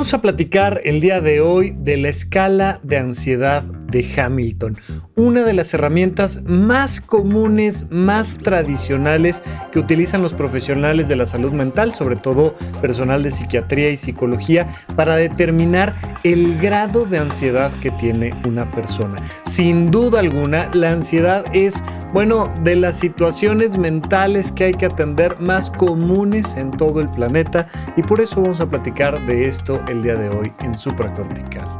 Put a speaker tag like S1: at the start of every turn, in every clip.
S1: Vamos a platicar el día de hoy de la escala de ansiedad de Hamilton, una de las herramientas más comunes, más tradicionales que utilizan los profesionales de la salud mental, sobre todo personal de psiquiatría y psicología, para determinar el grado de ansiedad que tiene una persona. Sin duda alguna, la ansiedad es, bueno, de las situaciones mentales que hay que atender más comunes en todo el planeta y por eso vamos a platicar de esto el día de hoy en supracortical.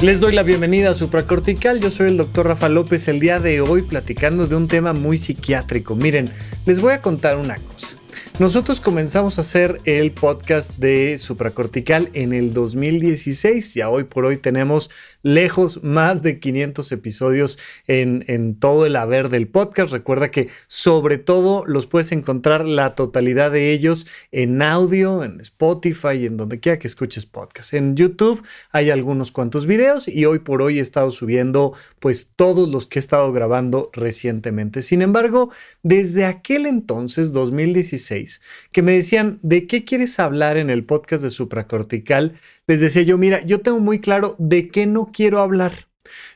S1: Les doy la bienvenida a Supracortical, yo soy el doctor Rafa López el día de hoy platicando de un tema muy psiquiátrico. Miren, les voy a contar una cosa. Nosotros comenzamos a hacer el podcast de supracortical en el 2016. Ya hoy por hoy tenemos lejos más de 500 episodios en, en, todo el haber del podcast. Recuerda que sobre todo los puedes encontrar la totalidad de ellos en audio, en Spotify en donde quiera que escuches podcast. En YouTube hay algunos cuantos videos y hoy por hoy he estado subiendo pues todos los que he estado grabando recientemente. Sin embargo, desde aquel entonces, 2016, que me decían, ¿de qué quieres hablar en el podcast de supracortical? Les decía yo, mira, yo tengo muy claro de qué no quiero hablar.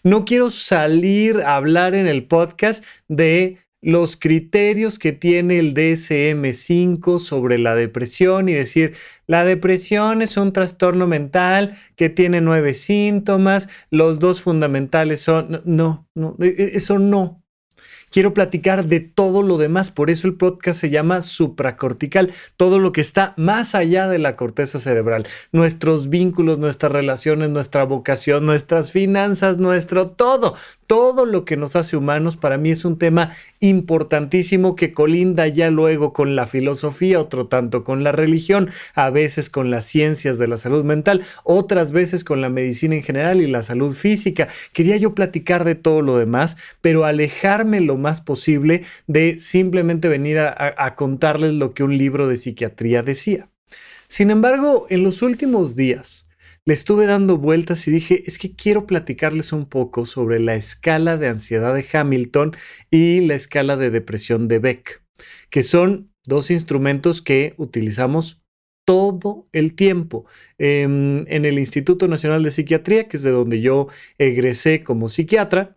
S1: No quiero salir a hablar en el podcast de los criterios que tiene el DSM5 sobre la depresión y decir, la depresión es un trastorno mental que tiene nueve síntomas, los dos fundamentales son, no, no, e, e, eso no, quiero platicar de todo lo demás. Por eso el podcast se llama supracortical, todo lo que está más allá de la corteza cerebral. Nuestros vínculos, nuestras relaciones, nuestra vocación, nuestras finanzas, nuestro todo, todo lo que nos hace humanos, para mí es un tema importantísimo que colinda ya luego con la filosofía, otro tanto con la religión, a veces con las ciencias de la salud mental, otras veces con la medicina en general y la salud física. Quería yo platicar de todo lo demás, pero alejarme lo más posible de simplemente venir a, contarles lo que un libro de psiquiatría decía. Sin embargo, en los últimos días, le estuve dando vueltas y dije, es que quiero platicarles un poco sobre la escala de ansiedad de Hamilton y la escala de depresión de Beck, que son dos instrumentos que utilizamos todo el tiempo. Em, en el Instituto Nacional de Psiquiatría, que es de donde yo egresé como psiquiatra,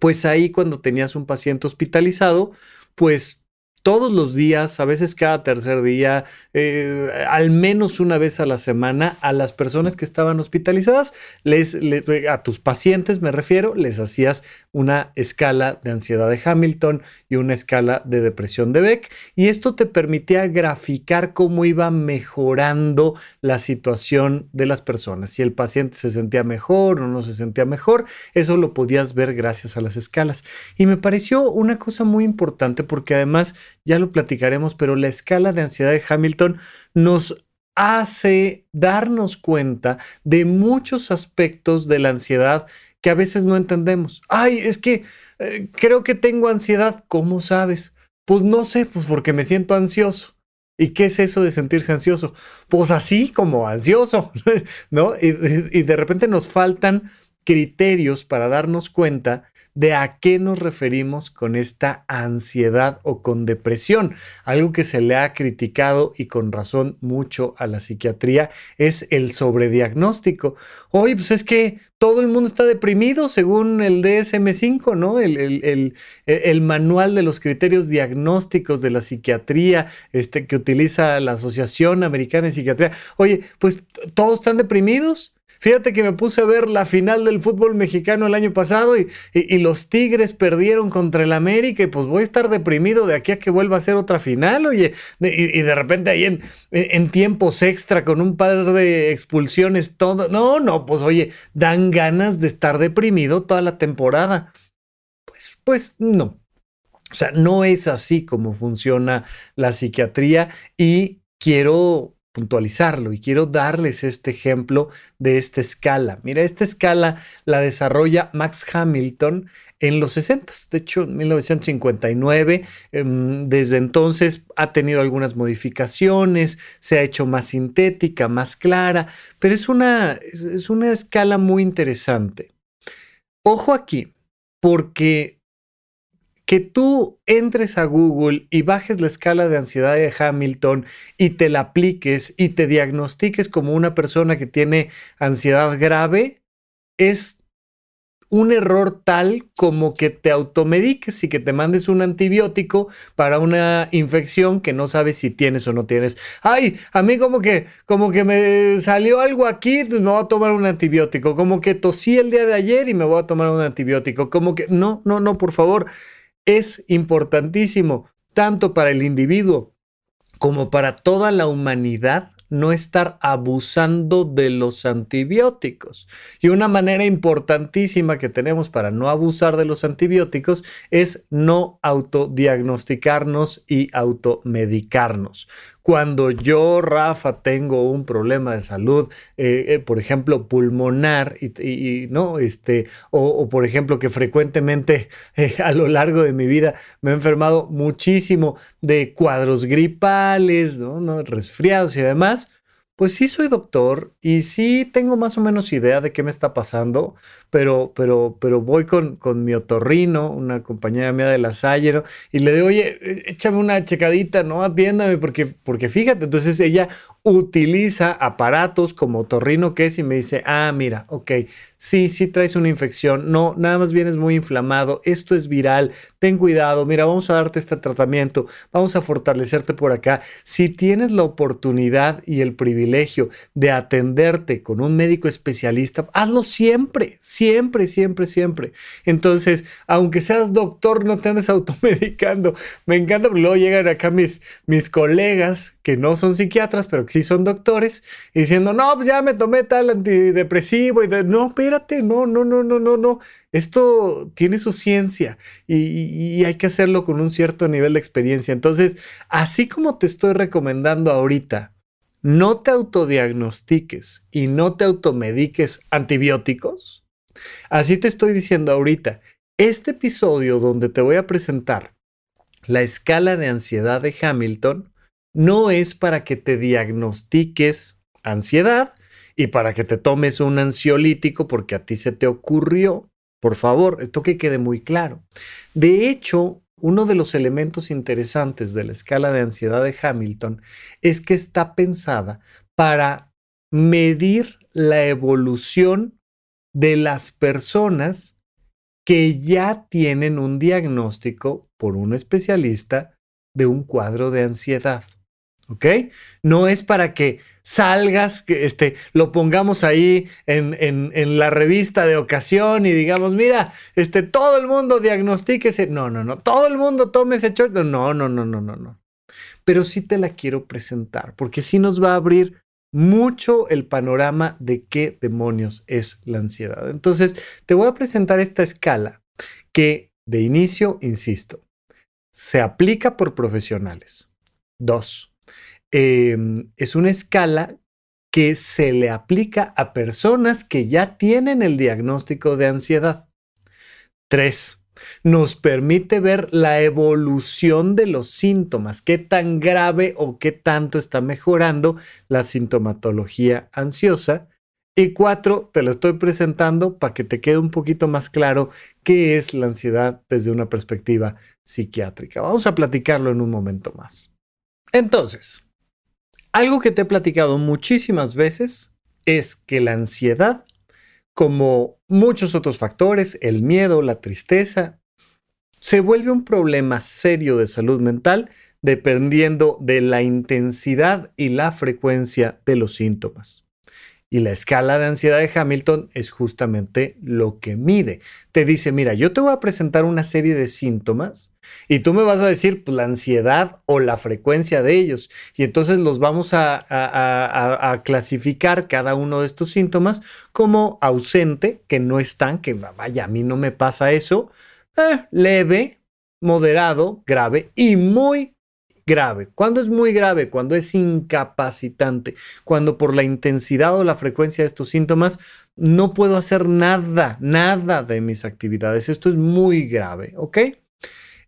S1: pues ahí cuando tenías un paciente hospitalizado, pues todos los días, a veces cada tercer día, eh, al menos una vez a la semana, a las personas que estaban hospitalizadas, les, a tus pacientes me refiero, les hacías una escala de ansiedad de Hamilton y una escala de depresión de Beck. Y esto te permitía graficar cómo iba mejorando la situación de las personas. Si el paciente se sentía mejor o no se sentía mejor, eso lo podías ver gracias a las escalas. Y me pareció una cosa muy importante porque además ya lo platicaremos, pero la escala de ansiedad de Hamilton nos hace darnos cuenta de muchos aspectos de la ansiedad que a veces no entendemos. Ay, es que eh, creo que tengo ansiedad. ¿Cómo sabes? Pues no sé, pues porque me siento ansioso. ¿Y qué es eso de sentirse ansioso? Pues así como ansioso, ¿no? y de repente nos faltan criterios para darnos cuenta de a qué nos referimos con esta ansiedad o con depresión. Algo que se le ha criticado y con razón mucho a la psiquiatría es el sobrediagnóstico. Oye, pues es que todo el mundo está deprimido según el DSM5, ¿no? El, el, el, manual de los criterios diagnósticos de la psiquiatría este, que utiliza la Asociación Americana de Psiquiatría. Oye, pues todos están deprimidos. Fíjate que me puse a ver la final del fútbol mexicano el año pasado y, los Tigres perdieron contra el América y pues voy a estar deprimido de aquí a que vuelva a ser otra final, oye. y, de repente ahí en, tiempos extra con un par de expulsiones, todo. No, no, pues oye, dan ganas de estar deprimido toda la temporada. Pues, pues no. O sea, no es así como funciona la psiquiatría y quiero puntualizarlo y quiero darles este ejemplo de esta escala. Mira, esta escala la desarrolla Max Hamilton en los 60, de hecho en 1959. Em, desde entonces ha tenido algunas modificaciones, se ha hecho más sintética, más clara, pero es una, es una escala muy interesante. Ojo aquí, porque que tú entres a Google y bajes la escala de ansiedad de Hamilton y te la apliques y te diagnostiques como una persona que tiene ansiedad grave, es un error tal como que te automediques y que te mandes un antibiótico para una infección que no sabes si tienes o no tienes. Ay, a mí como que como que me salió algo aquí, pues me voy a tomar un antibiótico. Como que tosí el día de ayer y me voy a tomar un antibiótico. Como que no, no, no, por favor es importantísimo, tanto para el individuo como para toda la humanidad, no estar abusando de los antibióticos. Y una manera importantísima que tenemos para no abusar de los antibióticos es no autodiagnosticarnos y automedicarnos cuando yo, Rafa, tengo un problema de salud, eh, eh, por ejemplo, pulmonar, y, no, este, o, por ejemplo, que frecuentemente eh, a lo largo de mi vida me he enfermado muchísimo de cuadros gripales, ¿no? ¿no? resfriados y demás, pues sí soy doctor y sí tengo más o menos idea de qué me está pasando, pero, pero, pero voy con, con mi otorrino, una compañera mía de la Salle, y le digo, oye, échame una checadita, ¿no? Atiéndame, porque, porque fíjate, entonces ella utiliza aparatos como otorrino que es y me dice, ah, mira, ok, sí, sí traes una infección, no, nada más vienes muy inflamado, esto es viral, ten cuidado, mira, vamos a darte este tratamiento, vamos a fortalecerte por acá. Si tienes la oportunidad y el privilegio de atenderte con un médico especialista, hazlo siempre, siempre, siempre, siempre. Entonces, aunque seas doctor, no te andes automedicando. Me encanta, luego llegan acá mis, mis colegas que no son psiquiatras, pero que sí son doctores, diciendo, no, pues ya me tomé tal antidepresivo y de, no, pero espérate, no, no, no, no, no, no. Esto tiene su ciencia y, hay que hacerlo con un cierto nivel de experiencia. Entonces, así como te estoy recomendando ahorita, no te autodiagnostiques y no te automediques antibióticos, así te estoy diciendo ahorita, este episodio donde te voy a presentar la escala de ansiedad de Hamilton no es para que te diagnostiques ansiedad y para que te tomes un ansiolítico porque a ti se te ocurrió. Por favor, esto que quede muy claro. De hecho, uno de los elementos interesantes de la escala de ansiedad de Hamilton es que está pensada para medir la evolución de las personas que ya tienen un diagnóstico por un especialista de un cuadro de ansiedad. ¿Ok? No es para que salgas, que este, lo pongamos ahí en, en, la revista de ocasión y digamos, mira, este, todo el mundo diagnostíquese. No, no, no. Todo el mundo tome ese shot. No, no, no, no, no, no. Pero sí te la quiero presentar porque sí nos va a abrir mucho el panorama de qué demonios es la ansiedad. Entonces, te voy a presentar esta escala que de inicio, insisto, se aplica por profesionales. Dos, Em, es una escala que se le aplica a personas que ya tienen el diagnóstico de ansiedad. Tres, nos permite ver la evolución de los síntomas, qué tan grave o qué tanto está mejorando la sintomatología ansiosa. Y cuatro, te lo estoy presentando para que te quede un poquito más claro qué es la ansiedad desde una perspectiva psiquiátrica. Vamos a platicarlo en un momento más. Entonces, algo que te he platicado muchísimas veces es que la ansiedad, como muchos otros factores, el miedo, la tristeza, se vuelve un problema serio de salud mental dependiendo de la intensidad y la frecuencia de los síntomas. Y la escala de ansiedad de Hamilton es justamente lo que mide. Te dice, mira, yo te voy a presentar una serie de síntomas y tú me vas a decir pues, la ansiedad o la frecuencia de ellos. Y entonces los vamos a, clasificar cada uno de estos síntomas como ausente, que no están, que vaya, a mí no me pasa eso, eh, leve, moderado, grave y muy grave. ¿Cuándo es muy grave? Cuando es incapacitante. Cuando por la intensidad o la frecuencia de estos síntomas no puedo hacer nada, nada de mis actividades. Esto es muy grave, ¿ok?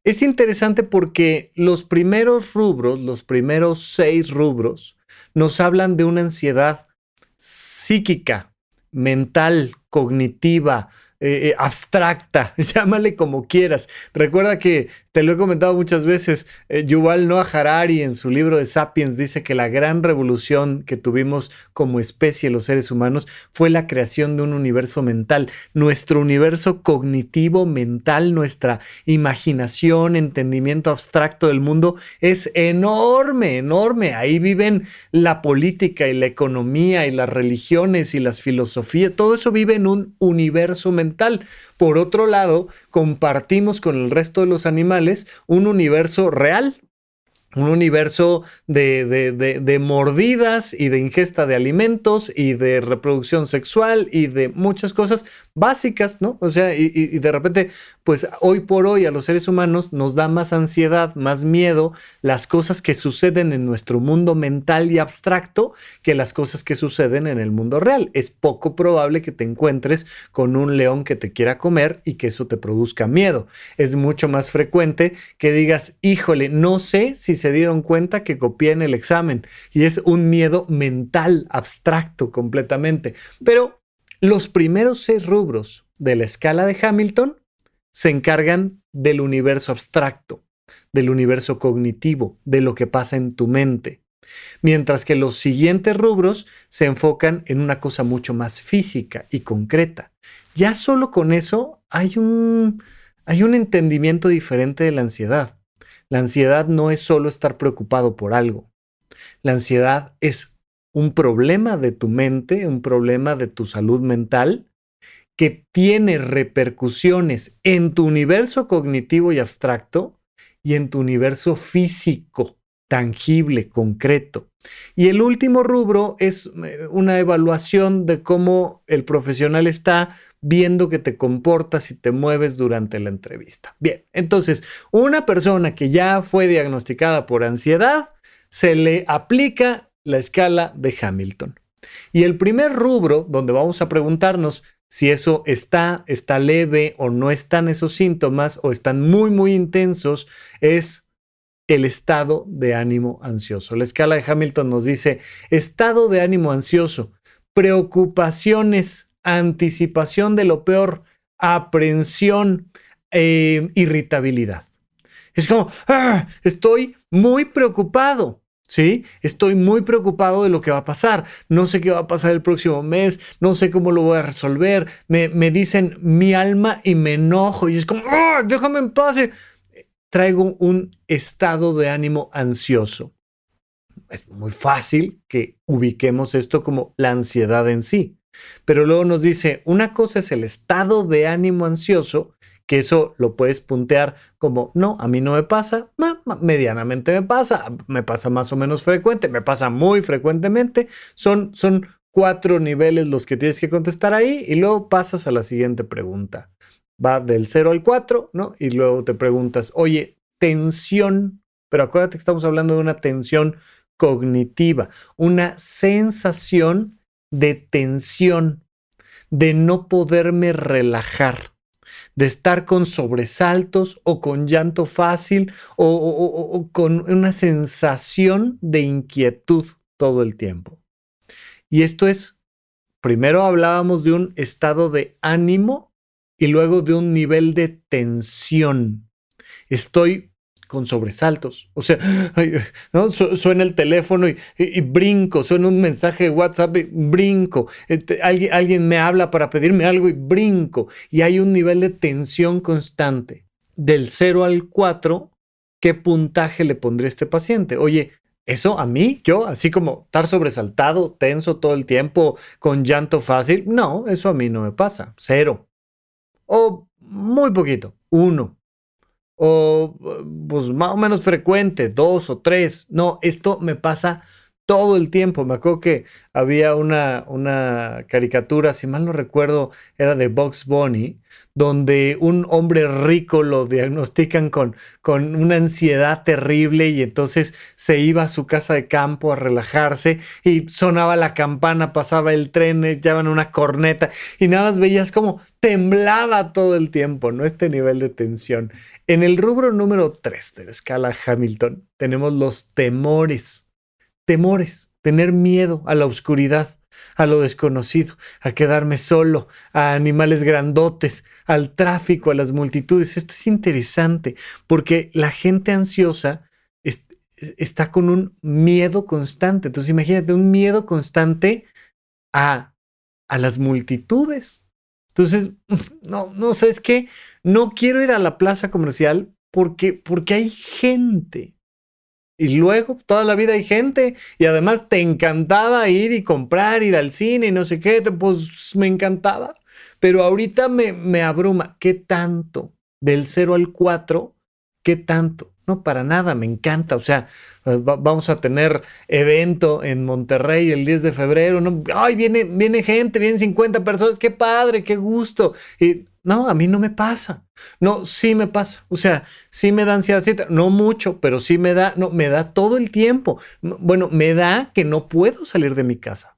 S1: Es interesante porque los primeros rubros, los primeros seis rubros, nos hablan de una ansiedad psíquica, mental, cognitiva, eh, eh, abstracta, llámale como quieras. Recuerda que te lo he comentado muchas veces, eh, Yuval Noah Harari en su libro de Sapiens dice que la gran revolución que tuvimos como especie los seres humanos fue la creación de un universo mental, nuestro universo cognitivo mental, nuestra imaginación, entendimiento abstracto del mundo es enorme, enorme. Ahí viven la política y la economía y las religiones y las filosofías, todo eso vive en un universo mental. Por otro lado, compartimos con el resto de los animales un universo real, un universo de, mordidas y de ingesta de alimentos y de reproducción sexual y de muchas cosas básicas, ¿no? O sea, y, y, de repente, pues hoy por hoy a los seres humanos nos da más ansiedad, más miedo las cosas que suceden en nuestro mundo mental y abstracto que las cosas que suceden en el mundo real. Es poco probable que te encuentres con un león que te quiera comer y que eso te produzca miedo. Es mucho más frecuente que digas, híjole, no sé si se dieron cuenta que copié en el examen y es un miedo mental, abstracto completamente. Pero los primeros seis rubros de la escala de Hamilton se encargan del universo abstracto, del universo cognitivo, de lo que pasa en tu mente. Mientras que los siguientes rubros se enfocan en una cosa mucho más física y concreta. Ya solo con eso hay un, hay un entendimiento diferente de la ansiedad. La ansiedad no es solo estar preocupado por algo. La ansiedad es un problema de tu mente, un problema de tu salud mental que tiene repercusiones en tu universo cognitivo y abstracto y en tu universo físico, tangible, concreto. Y el último rubro es eh, una evaluación de cómo el profesional está viendo que te comportas y te mueves durante la entrevista. Bien, entonces, una persona que ya fue diagnosticada por ansiedad, se le aplica la escala de Hamilton. Y el primer rubro donde vamos a preguntarnos si eso está, está leve o no están esos síntomas o están muy, muy intensos, es el estado de ánimo ansioso. La escala de Hamilton nos dice estado de ánimo ansioso, preocupaciones, anticipación de lo peor, aprensión, eh, irritabilidad. Es como, ah, estoy muy preocupado. ¿sí? Estoy muy preocupado de lo que va a pasar. No sé qué va a pasar el próximo mes, no sé cómo lo voy a resolver. Me, me dicen mi alma y me enojo y es como, ah, déjame en paz traigo un estado de ánimo ansioso. Es muy fácil que ubiquemos esto como la ansiedad en sí. Pero luego nos dice, una cosa es el estado de ánimo ansioso, que eso lo puedes puntear como, no, a mí no me pasa, medianamente me pasa, me pasa más o menos frecuente, me pasa muy frecuentemente. Son, son cuatro niveles los que tienes que contestar ahí y luego pasas a la siguiente pregunta va del 0 al 4, ¿no? Y luego te preguntas, oye, tensión, pero acuérdate que estamos hablando de una tensión cognitiva, una sensación de tensión, de no poderme relajar, de estar con sobresaltos o con llanto fácil o, o con una sensación de inquietud todo el tiempo. Y esto es, primero hablábamos de un estado de ánimo y luego de un nivel de tensión. Estoy con sobresaltos. O sea, suena el teléfono y, brinco, suena un mensaje de WhatsApp y brinco. Este, alguien, alguien me habla para pedirme algo y brinco. Y hay un nivel de tensión constante. Del 0 al 4, ¿qué puntaje le pondré a este paciente? Oye, eso a mí, yo, así como estar sobresaltado, tenso todo el tiempo, con llanto fácil, no, eso a mí no me pasa. Cero o muy poquito, uno. O pues más o menos frecuente, dos o tres. No, esto me pasa todo el tiempo. Me acuerdo que había una, una caricatura, si mal no recuerdo, era de Box Bunny, donde un hombre rico lo diagnostican con, con una ansiedad terrible y entonces se iba a su casa de campo a relajarse y sonaba la campana, pasaba el tren, echaban una corneta y nada más veías como temblaba todo el tiempo, ¿no? Este nivel de tensión. En el rubro número 3 de la escala Hamilton tenemos los temores temores, tener miedo a la oscuridad, a lo desconocido, a quedarme solo, a animales grandotes, al tráfico, a las multitudes. Esto es interesante porque la gente ansiosa está con un miedo constante. Entonces imagínate un miedo constante a, a las multitudes. Entonces, no, no sabes qué, no quiero ir a la plaza comercial porque, porque hay gente. Y luego, toda la vida hay gente. Y además te encantaba ir y comprar, ir al cine y no sé qué. Pues me encantaba. Pero ahorita me, me abruma. ¿Qué tanto? Del 0 al 4, ¿qué tanto? No, para nada, me encanta. O sea, eh, vamos a tener evento en Monterrey el 10 de febrero. ¿no? Ay, viene, viene gente, vienen 50 personas. Qué padre, qué gusto. Y no, a mí no me pasa. No, sí me pasa. O sea, sí me da ansiedad. No mucho, pero sí me da, no, me da todo el tiempo. Bueno, me da que no puedo salir de mi casa.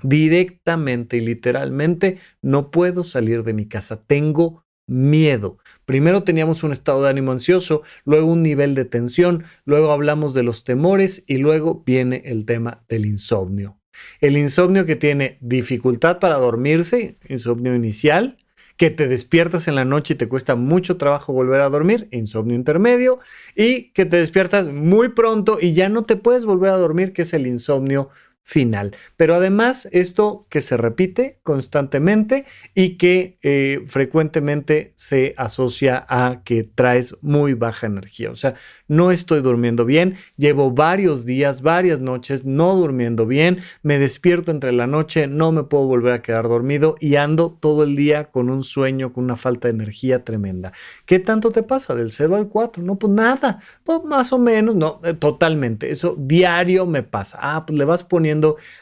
S1: Directamente y literalmente no puedo salir de mi casa. Tengo miedo. Primero teníamos un estado de ánimo ansioso, luego un nivel de tensión, luego hablamos de los temores y luego viene el tema del insomnio. El insomnio que tiene dificultad para dormirse, insomnio inicial, que te despiertas en la noche y te cuesta mucho trabajo volver a dormir, insomnio intermedio, y que te despiertas muy pronto y ya no te puedes volver a dormir, que es el insomnio final. Pero además, esto que se repite constantemente y que eh, frecuentemente se asocia a que traes muy baja energía. O sea, no estoy durmiendo bien, llevo varios días, varias noches no durmiendo bien, me despierto entre la noche, no me puedo volver a quedar dormido y ando todo el día con un sueño, con una falta de energía tremenda. ¿Qué tanto te pasa? Del 0 al 4. No, pues nada, pues más o menos, no, eh, totalmente. Eso diario me pasa. Ah, pues le vas poniendo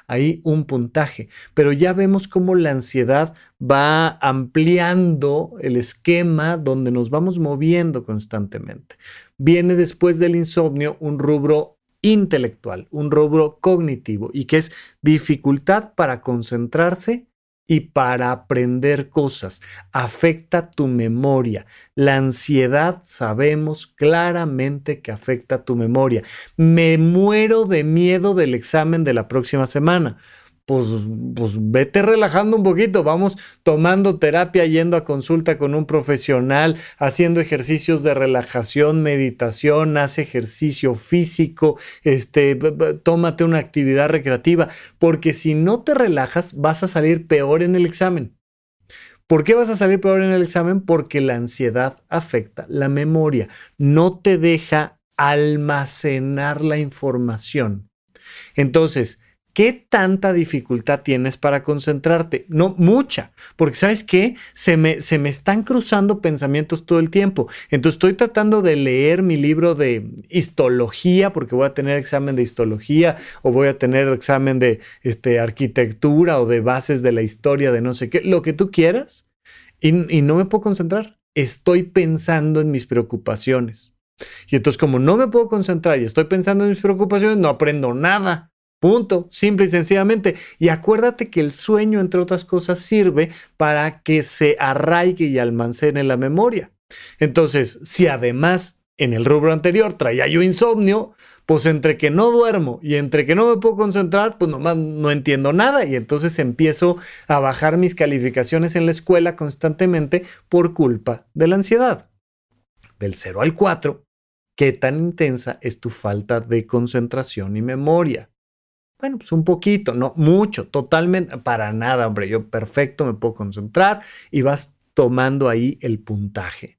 S1: ahí un puntaje. Pero ya vemos cómo la ansiedad va ampliando el esquema donde nos vamos moviendo constantemente. Viene después del insomnio un rubro intelectual, un rubro cognitivo y que es dificultad para concentrarse y para aprender cosas. Afecta tu memoria. La ansiedad sabemos claramente que afecta tu memoria. Me muero de miedo del examen de la próxima semana pues, pues vete relajando un poquito, vamos tomando terapia, yendo a consulta con un profesional, haciendo ejercicios de relajación, meditación, haz ejercicio físico, este, tómate una actividad recreativa, porque si no te relajas vas a salir peor en el examen. ¿Por qué vas a salir peor en el examen? Porque la ansiedad afecta la memoria, no te deja almacenar la información. Entonces, ¿Qué tanta dificultad tienes para concentrarte? No, mucha, porque sabes qué, se me, se me están cruzando pensamientos todo el tiempo. Entonces estoy tratando de leer mi libro de histología, porque voy a tener examen de histología o voy a tener examen de este, arquitectura o de bases de la historia de no sé qué, lo que tú quieras, y, y no me puedo concentrar. Estoy pensando en mis preocupaciones. Y entonces como no me puedo concentrar y estoy pensando en mis preocupaciones, no aprendo nada. Punto, simple y sencillamente. Y acuérdate que el sueño, entre otras cosas, sirve para que se arraigue y almacene la memoria. Entonces, si además en el rubro anterior traía yo insomnio, pues entre que no duermo y entre que no me puedo concentrar, pues nomás no entiendo nada y entonces empiezo a bajar mis calificaciones en la escuela constantemente por culpa de la ansiedad. Del 0 al 4, ¿qué tan intensa es tu falta de concentración y memoria? Bueno, pues un poquito, no mucho, totalmente, para nada, hombre. Yo perfecto, me puedo concentrar y vas tomando ahí el puntaje.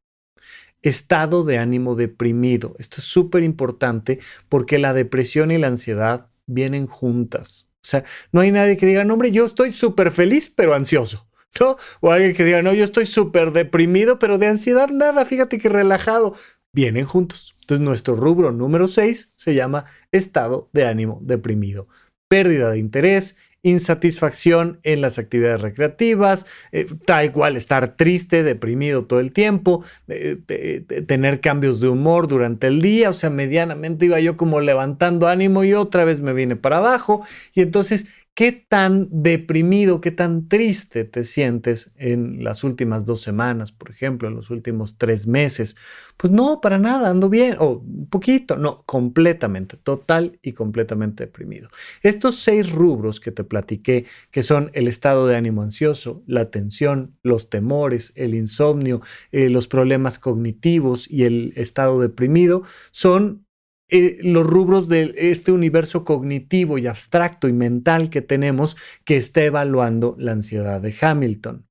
S1: Estado de ánimo deprimido. Esto es súper importante porque la depresión y la ansiedad vienen juntas. O sea, no hay nadie que diga, no, hombre, yo estoy súper feliz, pero ansioso. ¿No? O alguien que diga, no, yo estoy súper deprimido, pero de ansiedad nada, fíjate que relajado. vienen juntos. Entonces nuestro rubro número 6 se llama estado de ánimo deprimido. Pérdida de interés, insatisfacción en las actividades recreativas, eh, tal cual estar triste, deprimido todo el tiempo, eh, tener cambios de humor durante el día, o sea, medianamente iba yo como levantando ánimo y otra vez me vine para abajo. Y entonces ¿Qué tan deprimido, qué tan triste te sientes en las últimas dos semanas, por ejemplo, en los últimos tres meses? Pues no, para nada, ando bien, o un poquito, no, completamente, total y completamente deprimido. Estos seis rubros que te platiqué, que son el estado de ánimo ansioso, la tensión, los temores, el insomnio, eh, los problemas cognitivos y el estado deprimido, son eh, los rubros de este universo cognitivo y abstracto y mental que tenemos que está evaluando la ansiedad de Hamilton.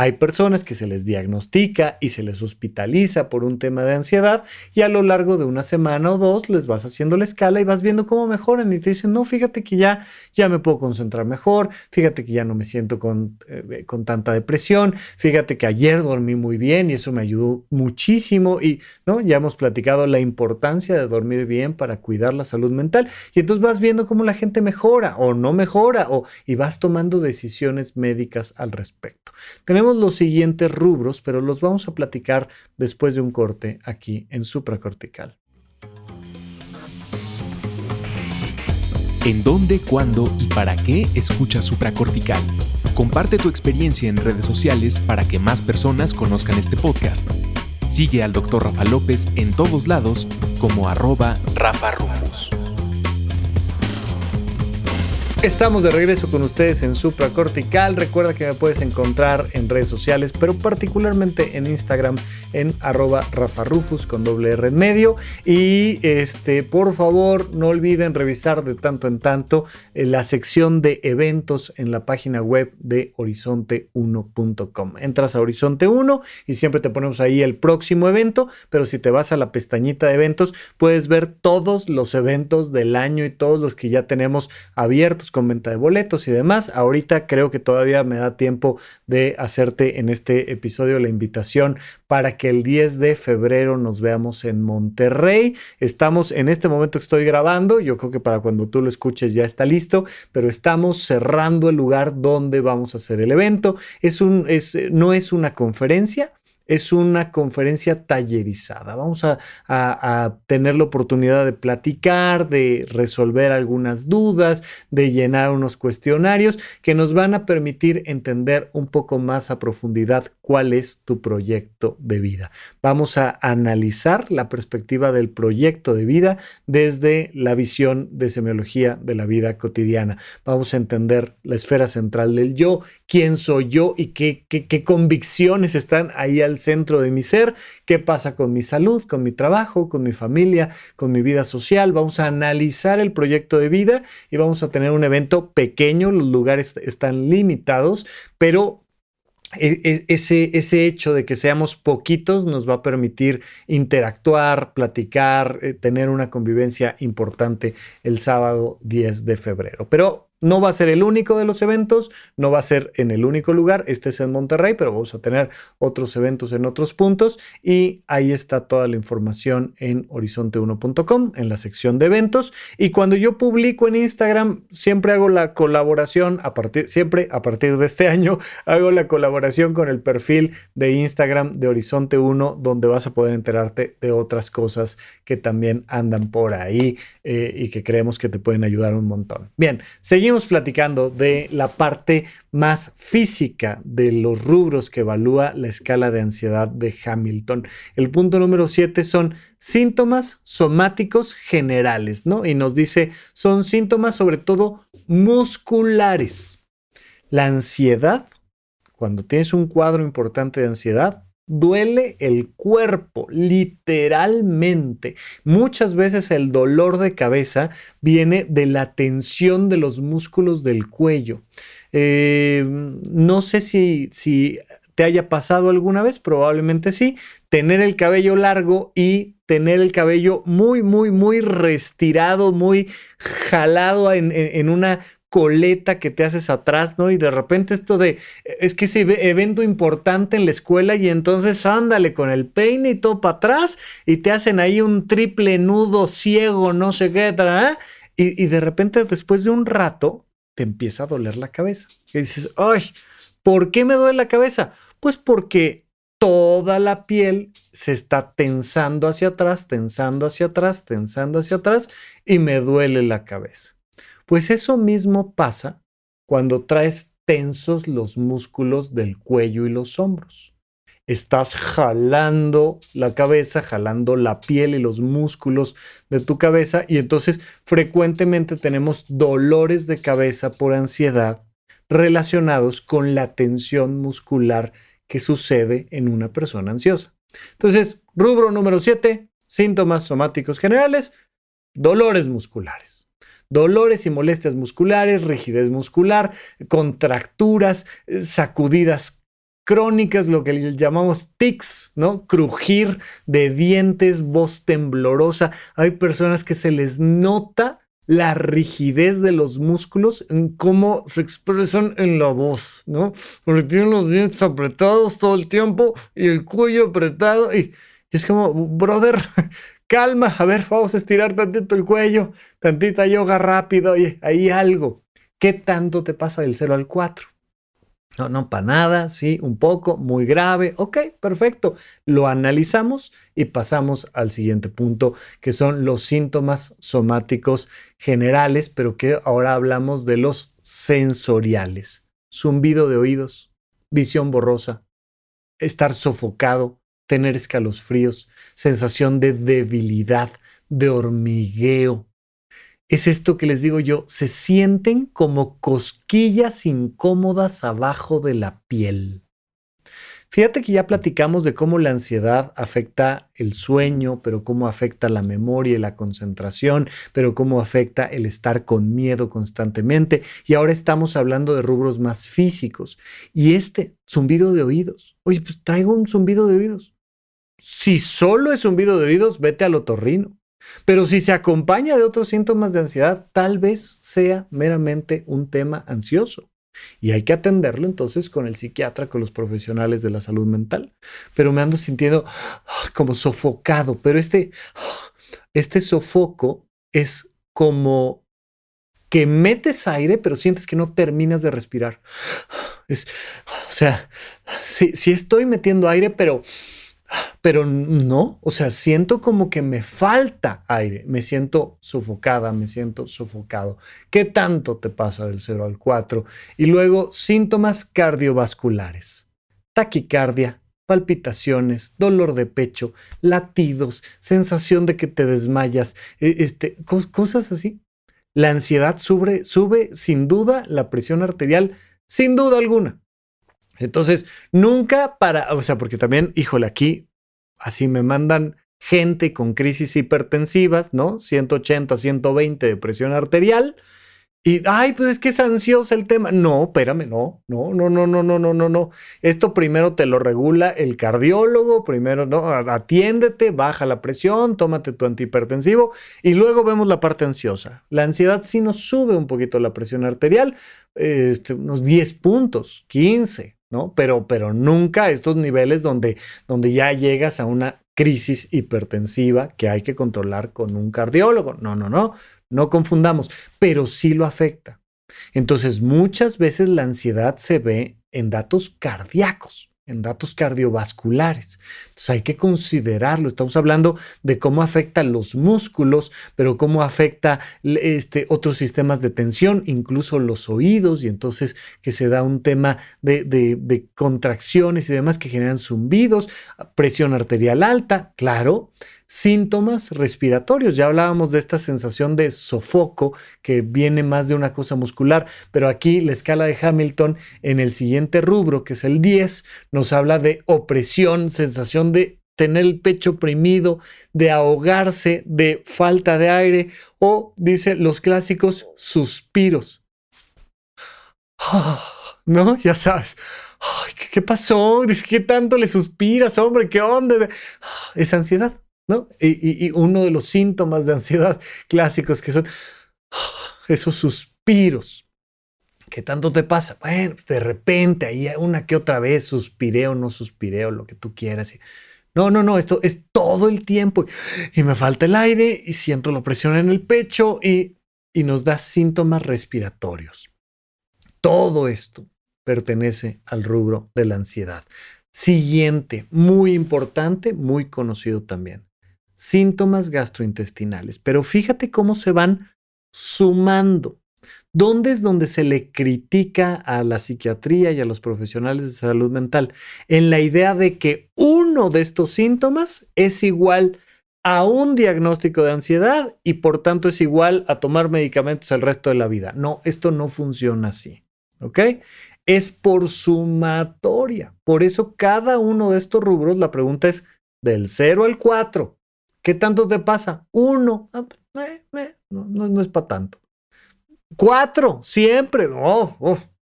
S1: Hay personas que se les diagnostica y se les hospitaliza por un tema de ansiedad y a lo largo de una semana o dos les vas haciendo la escala y vas viendo cómo mejoran y te dicen, no, fíjate que ya, ya me puedo concentrar mejor, fíjate que ya no me siento con, eh, con tanta depresión, fíjate que ayer dormí muy bien y eso me ayudó muchísimo y ¿no? ya hemos platicado la importancia de dormir bien para cuidar la salud mental y entonces vas viendo cómo la gente mejora o no mejora o, y vas tomando decisiones médicas al respecto. Tenemos los siguientes rubros, pero los vamos a platicar después de un corte aquí en supracortical.
S2: ¿En dónde, cuándo y para qué escuchas supracortical? Comparte tu experiencia en redes sociales para que más personas conozcan este podcast. Sigue al Dr. Rafa López en todos lados como arroba Rafa Rufus.
S1: Estamos de regreso con ustedes en Supracortical. Recuerda que me puedes encontrar en redes sociales, pero particularmente en Instagram en arroba rafarufus con doble R en medio. Y este, por favor, no olviden revisar de tanto en tanto eh, la sección de eventos en la página web de horizonte1.com. Entras a Horizonte 1 y siempre te ponemos ahí el próximo evento, pero si te vas a la pestañita de eventos, puedes ver todos los eventos del año y todos los que ya tenemos abiertos con venta de boletos y demás. Ahorita creo que todavía me da tiempo de hacerte en este episodio la invitación para que el 10 de febrero nos veamos en Monterrey. Estamos en este momento que estoy grabando, yo creo que para cuando tú lo escuches ya está listo, pero estamos cerrando el lugar donde vamos a hacer el evento. Es un, es, no es una conferencia, es una conferencia tallerizada. Vamos a, tener la oportunidad de platicar, de resolver algunas dudas, de llenar unos cuestionarios que nos van a permitir entender un poco más a profundidad cuál es tu proyecto de vida. Vamos a analizar la perspectiva del proyecto de vida desde la visión de semiología de la vida cotidiana. Vamos a entender la esfera central del yo, quién soy yo y qué, qué convicciones están ahí al centro de mi ser, qué pasa con mi salud, con mi trabajo, con mi familia, con mi vida social. Vamos a analizar el proyecto de vida y vamos a tener un evento pequeño, los lugares están limitados, pero e, e, ese, ese, hecho de que seamos poquitos nos va a permitir interactuar, platicar, eh, tener una convivencia importante el sábado 10 de febrero. Pero no va a ser el único de los eventos, no va a ser en el único lugar, este es en Monterrey, pero vamos a tener otros eventos en otros puntos y ahí está toda la información en horizonte1.com en la sección de eventos y cuando yo publico en Instagram siempre hago la colaboración a partir siempre a partir de este año hago la colaboración con el perfil de Instagram de Horizonte 1 donde vas a poder enterarte de otras cosas que también andan por ahí eh, y que creemos que te pueden ayudar un montón. Bien, seguimos seguimos platicando de la parte más física de los rubros que evalúa la escala de ansiedad de Hamilton. El punto número 7 son síntomas somáticos generales, ¿no? Y nos dice, son síntomas sobre todo musculares. La ansiedad, cuando tienes un cuadro importante de ansiedad, duele el cuerpo, literalmente. Muchas veces el dolor de cabeza viene de la tensión de los músculos del cuello. Eh, no sé si, si te haya pasado alguna vez, probablemente sí, tener el cabello largo y tener el cabello muy, muy, muy restirado, muy jalado en, una coleta que te haces atrás, ¿no? Y de repente esto de, es que ese evento importante en la escuela y entonces ándale con el peine y todo para atrás y te hacen ahí un triple nudo ciego, no sé qué, ¿eh? y, de repente después de un rato te empieza a doler la cabeza. Y dices, ay, ¿por qué me duele la cabeza? Pues porque toda la piel se está tensando hacia atrás, tensando hacia atrás, tensando hacia atrás y me duele la cabeza. Pues eso mismo pasa cuando traes tensos los músculos del cuello y los hombros. Estás jalando la cabeza, jalando la piel y los músculos de tu cabeza y entonces frecuentemente tenemos dolores de cabeza por ansiedad relacionados con la tensión muscular que sucede en una persona ansiosa. Entonces, rubro número 7, síntomas somáticos generales, dolores musculares. Dolores y molestias musculares, rigidez muscular, contracturas, sacudidas crónicas, lo que llamamos tics, ¿no? Crujir de dientes, voz temblorosa. Hay personas que se les nota la rigidez de los músculos en cómo se expresan en la voz, ¿no? Porque tienen los dientes apretados todo el tiempo y el cuello apretado y, es como, brother, calma, a ver, vamos a estirar tantito el cuello, tantita yoga rápido, oye, hay algo. ¿Qué tanto te pasa del 0 al 4? No, no, para nada, sí, un poco, muy grave. Ok, perfecto. Lo analizamos y pasamos al siguiente punto, que son los síntomas somáticos generales, pero que ahora hablamos de los sensoriales. Zumbido de oídos, visión borrosa, estar sofocado, tener escalofríos, sensación de debilidad, de hormigueo, es esto que les digo yo, se sienten como cosquillas incómodas abajo de la piel. Fíjate que ya platicamos de cómo la ansiedad afecta el sueño, pero cómo afecta la memoria y la concentración, pero cómo afecta el estar con miedo constantemente. Y ahora estamos hablando de rubros más físicos. Y este zumbido de oídos. Oye, pues traigo un zumbido de oídos. Si solo es zumbido de oídos, vete al otorrino. Pero si se acompaña de otros síntomas de ansiedad, tal vez sea meramente un tema ansioso. Y hay que atenderlo entonces con el psiquiatra, con los profesionales de la salud mental. Pero me ando sintiendo ah, como sofocado. Pero este, ah, este sofoco es como que metes aire, pero sientes que no terminas de respirar. Es, o sea, si estoy metiendo aire, pero pero no, o sea, siento como que me falta aire, me siento sofocada, me siento sofocado. ¿Qué tanto te pasa del 0 al 4? Y luego síntomas cardiovasculares, taquicardia, palpitaciones, dolor de pecho, latidos, sensación de que te desmayas, e, este, cosas así. La ansiedad sube, sube sin duda la presión arterial, sin duda alguna. Entonces, nunca para, o sea, porque también, híjole, aquí así me mandan gente con crisis hipertensivas, ¿no? 180, 120 de presión arterial. Y, ay, pues es que es ansiosa el tema. No, espérame, no, no, no, no, no, no, no, no, no. Esto primero te lo regula el cardiólogo, primero, ¿no? Atiéndete, baja la presión, tómate tu antihipertensivo y luego vemos la parte ansiosa. La ansiedad sí nos sube un poquito la presión arterial, este, unos 10 puntos, 15, ¿no? Pero, pero nunca estos niveles donde, donde ya llegas a una crisis hipertensiva que hay que controlar con un cardiólogo. No, no, no, no confundamos, pero sí lo afecta. Entonces, muchas veces la ansiedad se ve en datos cardíacos en datos cardiovasculares. Entonces hay que considerarlo. Estamos hablando de cómo afecta los músculos, pero cómo afecta este, otros sistemas de tensión, incluso los oídos, y entonces que se da un tema de, de contracciones y demás que generan zumbidos, presión arterial alta, claro, síntomas respiratorios. Ya hablábamos de esta sensación de sofoco que viene más de una cosa muscular, pero aquí la escala de Hamilton en el siguiente rubro, que es el 10, nos habla de opresión, sensación de tener el pecho oprimido, de ahogarse, de falta de aire o, dice, los clásicos suspiros. ¿No? Ya sabes. ¿Qué pasó? ¿Qué tanto le suspiras, hombre? ¿Qué onda? Es ansiedad. Y, uno de los síntomas de ansiedad clásicos que son esos suspiros. ¿Qué tanto te pasa? Bueno, pues, de repente, ahí una que otra vez, suspiré o no suspiré o lo que tú quieras. No, no, no, esto es todo el tiempo. Y me falta el aire y siento la presión en el pecho y, y nos da síntomas respiratorios. Todo esto pertenece al rubro de la ansiedad. Siguiente, muy importante, muy conocido también. Síntomas gastrointestinales. Pero fíjate cómo se van sumando. ¿Dónde es donde se le critica a la psiquiatría y a los profesionales de salud mental? En la idea de que uno de estos síntomas es igual a un diagnóstico de ansiedad y por tanto es igual a tomar medicamentos el resto de la vida. No, esto no funciona así. ¿Ok? Es por sumatoria. Por eso cada uno de estos rubros, la pregunta es del 0 al 4. ¿Qué tanto te pasa? Uno. Ah, eh, no, no es para tanto. Cuatro, siempre.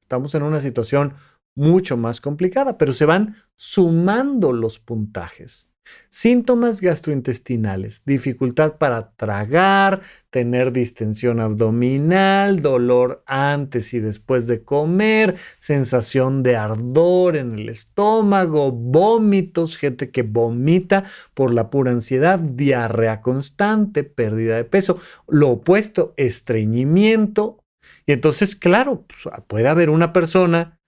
S1: Estamos en una situación mucho más complicada, pero se van sumando los puntajes. Síntomas gastrointestinales, dificultad para tragar, tener distensión abdominal, dolor antes y después de comer, sensación de ardor en el estómago, vómitos, gente que vomita por la pura ansiedad, diarrea constante, pérdida de peso, lo opuesto, estreñimiento. Y entonces, claro, pues, puede haber una persona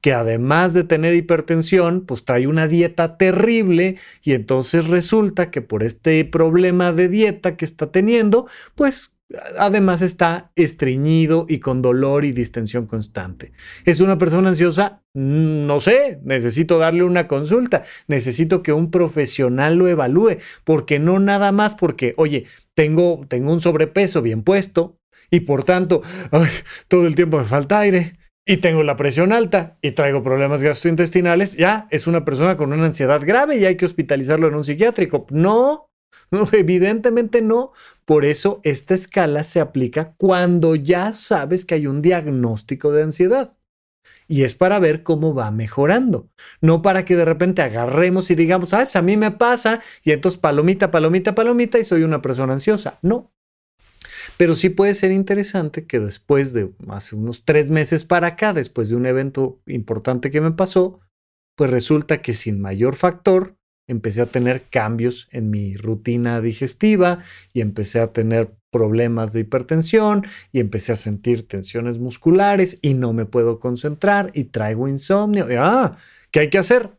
S1: que además de tener hipertensión, pues trae una dieta terrible y entonces resulta que por este problema de dieta que está teniendo, pues además está estreñido y con dolor y distensión constante. ¿Es una persona ansiosa? No sé, necesito darle una consulta, necesito que un profesional lo evalúe, porque no nada más porque, oye, tengo, tengo un sobrepeso bien puesto y por tanto, todo el tiempo me falta aire y tengo la presión alta y traigo problemas gastrointestinales, ya es una persona con una ansiedad grave y hay que hospitalizarlo en un psiquiátrico. No, evidentemente no. Por eso esta escala se aplica cuando ya sabes que hay un diagnóstico de ansiedad. Y es para ver cómo va mejorando. No para que de repente agarremos y digamos, ah, a mí me pasa y entonces palomita, palomita, palomita y soy una persona ansiosa. No, pero sí puede ser interesante que después de hace unos tres meses para acá, después de un evento importante que me pasó, pues resulta que sin mayor factor empecé a tener cambios en mi rutina digestiva y empecé a tener problemas de hipertensión y empecé a sentir tensiones musculares y no me puedo concentrar y traigo insomnio. ah, ¿qué hay que hacer?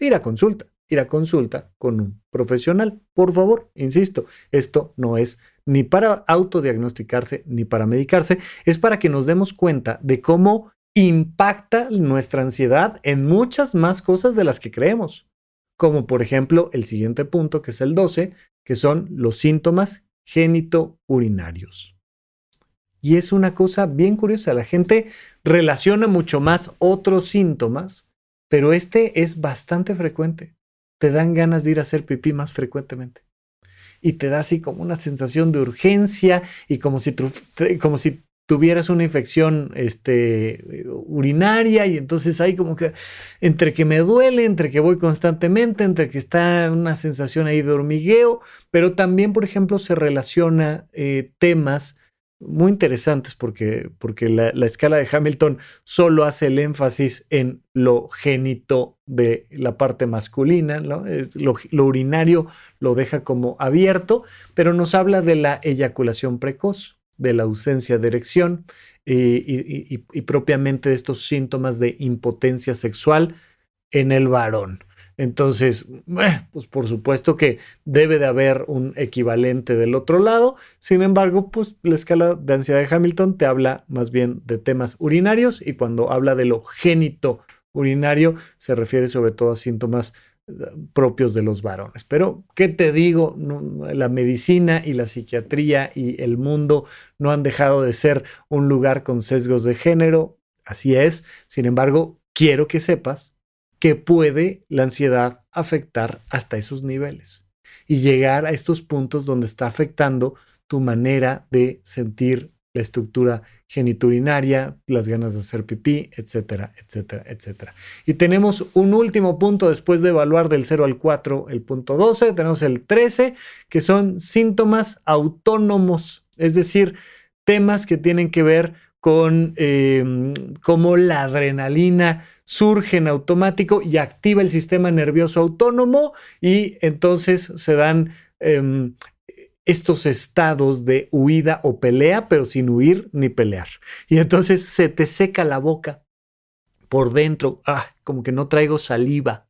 S1: Ir a consulta ir a consulta con un profesional. Por favor, insisto, esto no es ni para autodiagnosticarse ni para medicarse, es para que nos demos cuenta de cómo impacta nuestra ansiedad en muchas más cosas de las que creemos, como por ejemplo el siguiente punto, que es el 12, que son los síntomas génito-urinarios. Y es una cosa bien curiosa, la gente relaciona mucho más otros síntomas, pero este es bastante frecuente te dan ganas de ir a hacer pipí más frecuentemente. Y te da así como una sensación de urgencia y como si, como si tuvieras una infección este, urinaria y entonces hay como que entre que me duele, entre que voy constantemente, entre que está una sensación ahí de hormigueo, pero también, por ejemplo, se relaciona eh, temas muy interesantes porque, porque la, escala de Hamilton solo hace el énfasis en lo génito de la parte masculina, lo, urinario lo deja como abierto, pero nos habla de la eyaculación precoz, de la ausencia de erección eh, y propiamente de estos síntomas de impotencia sexual en el varón. Entonces, eh, pues por supuesto que debe de haber un equivalente del otro lado. Sin embargo, pues la escala de ansiedad de Hamilton te habla más bien de temas urinarios y cuando habla de lo génito urinario se refiere sobre todo a síntomas eh, propios de los varones. Pero, ¿qué te digo? la medicina y la psiquiatría y el mundo no han dejado de ser un lugar con sesgos de género. Así es. Sin embargo, quiero que sepas que puede la ansiedad afectar hasta esos niveles y llegar a estos puntos donde está afectando tu manera de sentir la estructura geniturinaria, las ganas de hacer pipí, etcétera, etcétera, etcétera. Y tenemos un último punto después de evaluar del 0 al 4, el punto 12, tenemos el 13, que son síntomas autónomos, es decir, temas que tienen que ver con em, cómo la adrenalina surge en automático y activa el sistema nervioso autónomo y entonces se dan em, estos estados de huida o pelea, pero sin huir ni pelear. Y entonces se te seca la boca por dentro, ah, como que no traigo saliva.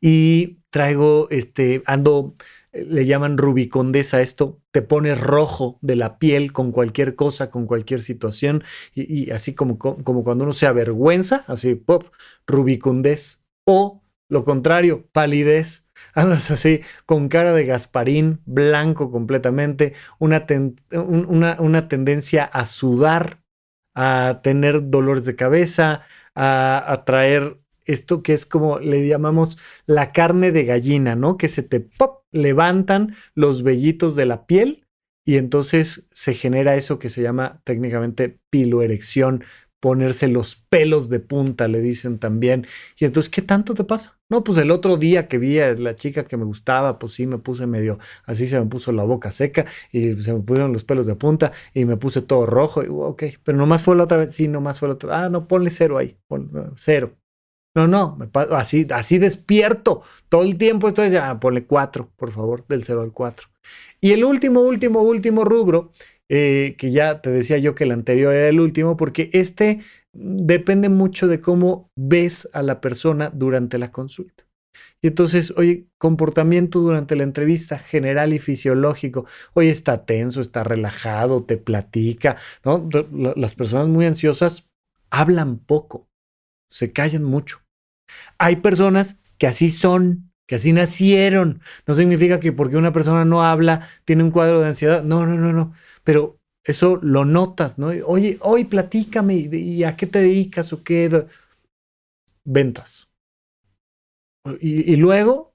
S1: Y traigo, este, ando, le llaman rubicondesa esto, te pones rojo de la piel con cualquier cosa, con cualquier situación, y, así como, como cuando uno se avergüenza, así, pop, rubicondés, o lo contrario, palidez. Andas así con cara de Gasparín, blanco completamente, una, una, tendencia a sudar, a tener dolores de cabeza, a, traer esto que es como le llamamos la carne de gallina, ¿no? Que se te pop, levantan los vellitos de la piel y entonces se genera eso que se llama técnicamente piloerección, ponerse los pelos de punta, le dicen también. Y entonces, ¿qué tanto te pasa? No, pues el otro día que vi a la chica que me gustaba, pues sí me puse medio, así se me puso la boca seca y se me pusieron los pelos de punta y me puse todo rojo. Y, ok, pero nomás fue la otra vez, sí, nomás fue la otra. Ah, no, ponle cero ahí, pon, cero. No, no, me así, así despierto. Todo el tiempo estoy diciendo, ah, ponle cuatro, por favor, del cero al cuatro. Y el último, último, último rubro eh, que ya te decía yo que el anterior era el último, porque este depende mucho de cómo ves a la persona durante la consulta. Y entonces, oye, comportamiento durante la entrevista general y fisiológico. Oye, está tenso, está relajado, te platica. Las personas muy ansiosas hablan poco, se callan mucho. Hay personas que así son, que así nacieron. No significa que porque una persona no habla tiene un cuadro de ansiedad. No, no, no, no. Pero eso lo notas, ¿no? Oye, hoy platícame, ¿y a qué te dedicas o qué? Ventas. y luego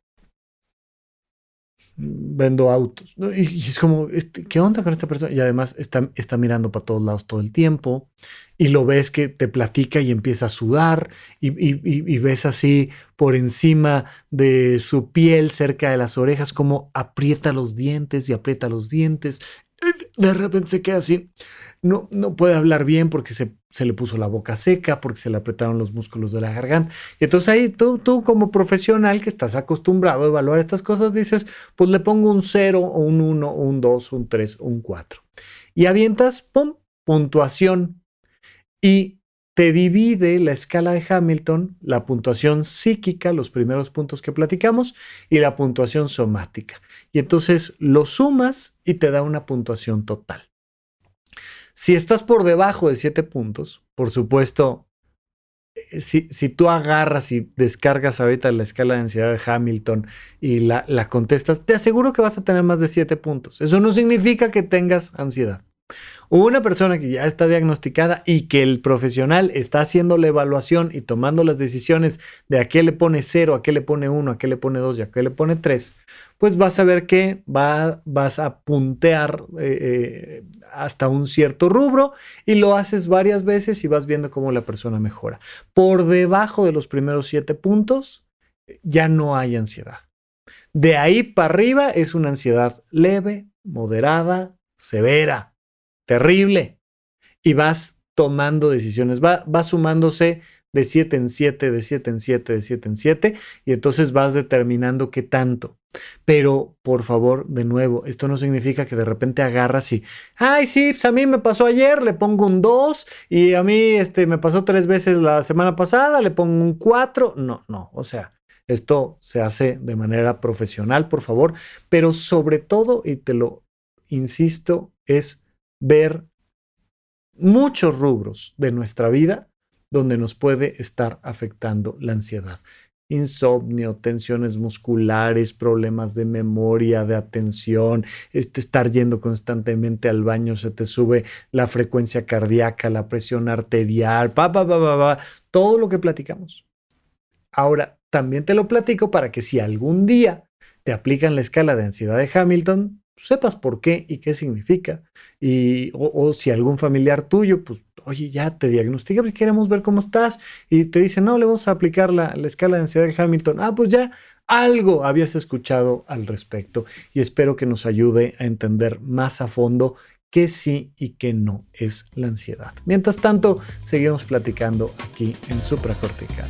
S1: vendo autos. Y, es como, este, ¿qué onda con esta persona? Y además está, está mirando para todos lados todo el tiempo y lo ves que te platica y empieza a sudar y, y, ves así por encima de su piel, cerca de las orejas, como aprieta los dientes y aprieta los dientes de repente se queda así. No, no puede hablar bien porque se, se, le puso la boca seca, porque se le apretaron los músculos de la garganta. Y entonces ahí tú, tú como profesional que estás acostumbrado a evaluar estas cosas, dices, pues le pongo un 0 o un 1 o un 2, un 3 o un 4. Y avientas, ¡pum!, puntuación. Y te divide la escala de Hamilton, la puntuación psíquica, los primeros puntos que platicamos, y la puntuación somática. Y entonces lo sumas y te da una puntuación total. Si estás por debajo de 7 puntos, por supuesto, eh, si, si, tú agarras y descargas ahorita la escala de ansiedad de Hamilton y la, la contestas, te aseguro que vas a tener más de 7 puntos. Eso no significa que tengas ansiedad. Una persona que ya está diagnosticada y que el profesional está haciendo la evaluación y tomando las decisiones de a qué le pone 0, a qué le pone 1, a qué le pone 2 y a qué le pone 3, pues vas a ver que va, vas a puntear eh, eh, hasta un cierto rubro y lo haces varias veces y vas viendo cómo la persona mejora. Por debajo de los primeros 7 puntos ya no hay ansiedad. De ahí para arriba es una ansiedad leve, moderada, severa terrible. Y vas tomando decisiones, va, va sumándose de 7 en 7, de 7 en 7, de 7 en 7, y entonces vas determinando qué tanto. Pero, por favor, de nuevo, esto no significa que de repente agarras y, ay, sí, pues a mí me pasó ayer, le pongo un 2, y a mí este, me pasó tres veces la semana pasada, le pongo un 4. No, no, o sea, esto se hace de manera profesional, por favor, pero sobre todo, y te lo insisto, es ver muchos rubros de nuestra vida donde nos puede estar afectando la ansiedad. Insomnio, tensiones musculares, problemas de memoria, de atención, este estar yendo constantemente al baño, se te sube la frecuencia cardíaca, la presión arterial, pa, pa, pa, pa, todo lo que platicamos. Ahora, también te lo platico para que si algún día te aplican la escala de ansiedad de Hamilton, sepas por qué y qué significa. Y, o, si algún familiar tuyo, pues, oye, ya te diagnostica, pues queremos ver cómo estás. Y te dice, no, le vamos a aplicar la, la escala de ansiedad de Hamilton. Ah, pues ya algo habías escuchado al respecto. Y espero que nos ayude a entender más a fondo qué sí y qué no es la ansiedad. Mientras tanto, seguimos platicando aquí en supracortical.